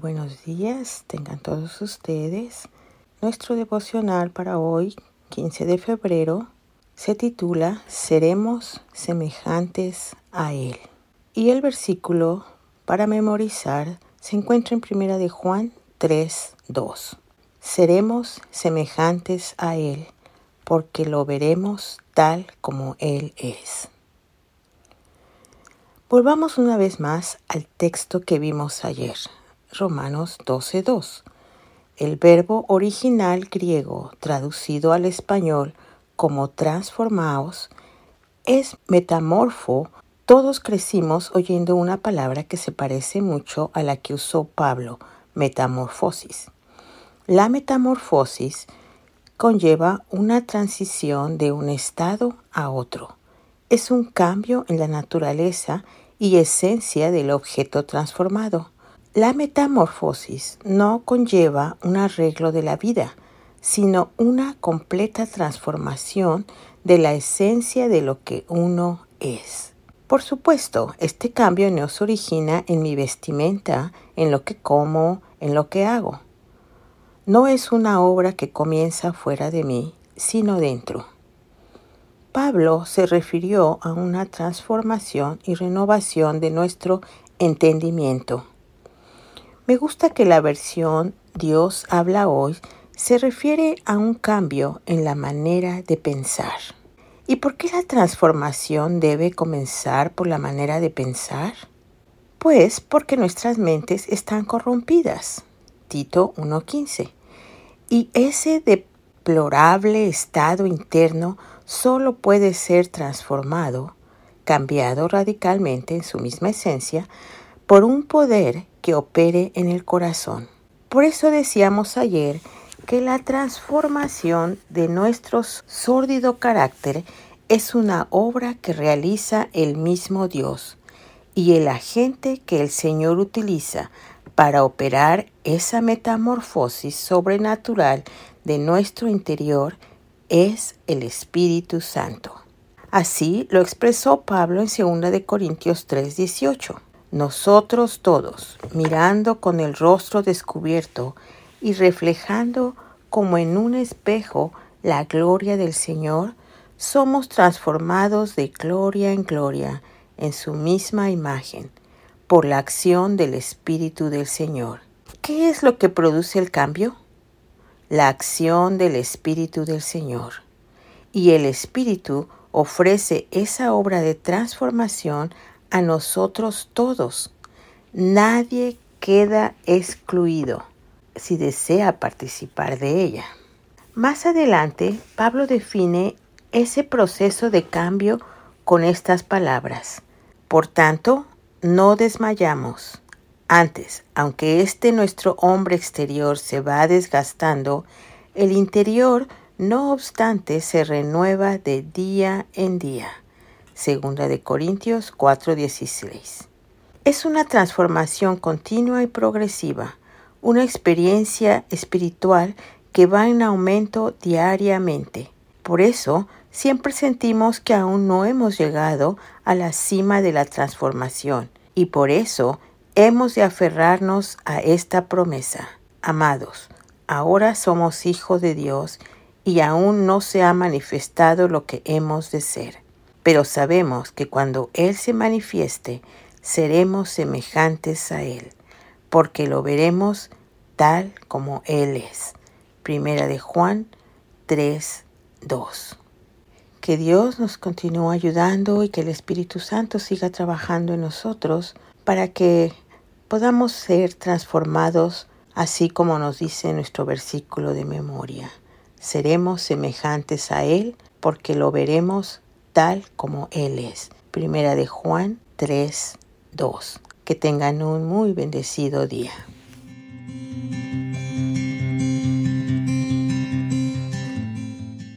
Buenos días, tengan todos ustedes. Nuestro devocional para hoy, 15 de febrero, se titula Seremos semejantes a Él. Y el versículo para memorizar se encuentra en Primera de Juan 3, 2. Seremos semejantes a Él, porque lo veremos tal como Él es. Volvamos una vez más al texto que vimos ayer, Romanos 12.2. El verbo original griego traducido al español como transformaos es metamorfo. Todos crecimos oyendo una palabra que se parece mucho a la que usó Pablo, metamorfosis. La metamorfosis conlleva una transición de un estado a otro es un cambio en la naturaleza y esencia del objeto transformado. La metamorfosis no conlleva un arreglo de la vida, sino una completa transformación de la esencia de lo que uno es. Por supuesto, este cambio no se origina en mi vestimenta, en lo que como, en lo que hago. No es una obra que comienza fuera de mí, sino dentro. Pablo se refirió a una transformación y renovación de nuestro entendimiento. Me gusta que la versión Dios habla hoy se refiere a un cambio en la manera de pensar. ¿Y por qué la transformación debe comenzar por la manera de pensar? Pues porque nuestras mentes están corrompidas. Tito 1.15. Y ese deplorable estado interno solo puede ser transformado, cambiado radicalmente en su misma esencia, por un poder que opere en el corazón. Por eso decíamos ayer que la transformación de nuestro sórdido carácter es una obra que realiza el mismo Dios y el agente que el Señor utiliza para operar esa metamorfosis sobrenatural de nuestro interior es el Espíritu Santo. Así lo expresó Pablo en 2 de Corintios 3:18. Nosotros todos, mirando con el rostro descubierto y reflejando como en un espejo la gloria del Señor, somos transformados de gloria en gloria en su misma imagen por la acción del Espíritu del Señor. ¿Qué es lo que produce el cambio? la acción del Espíritu del Señor. Y el Espíritu ofrece esa obra de transformación a nosotros todos. Nadie queda excluido si desea participar de ella. Más adelante, Pablo define ese proceso de cambio con estas palabras. Por tanto, no desmayamos antes, aunque este nuestro hombre exterior se va desgastando, el interior no obstante se renueva de día en día. Segunda de Corintios 4:16. Es una transformación continua y progresiva, una experiencia espiritual que va en aumento diariamente. Por eso, siempre sentimos que aún no hemos llegado a la cima de la transformación y por eso Hemos de aferrarnos a esta promesa. Amados, ahora somos hijos de Dios y aún no se ha manifestado lo que hemos de ser. Pero sabemos que cuando Él se manifieste, seremos semejantes a Él, porque lo veremos tal como Él es. Primera de Juan 3, 2. Que Dios nos continúe ayudando y que el Espíritu Santo siga trabajando en nosotros para que podamos ser transformados así como nos dice nuestro versículo de memoria. Seremos semejantes a Él porque lo veremos tal como Él es. Primera de Juan 3, 2. Que tengan un muy bendecido día.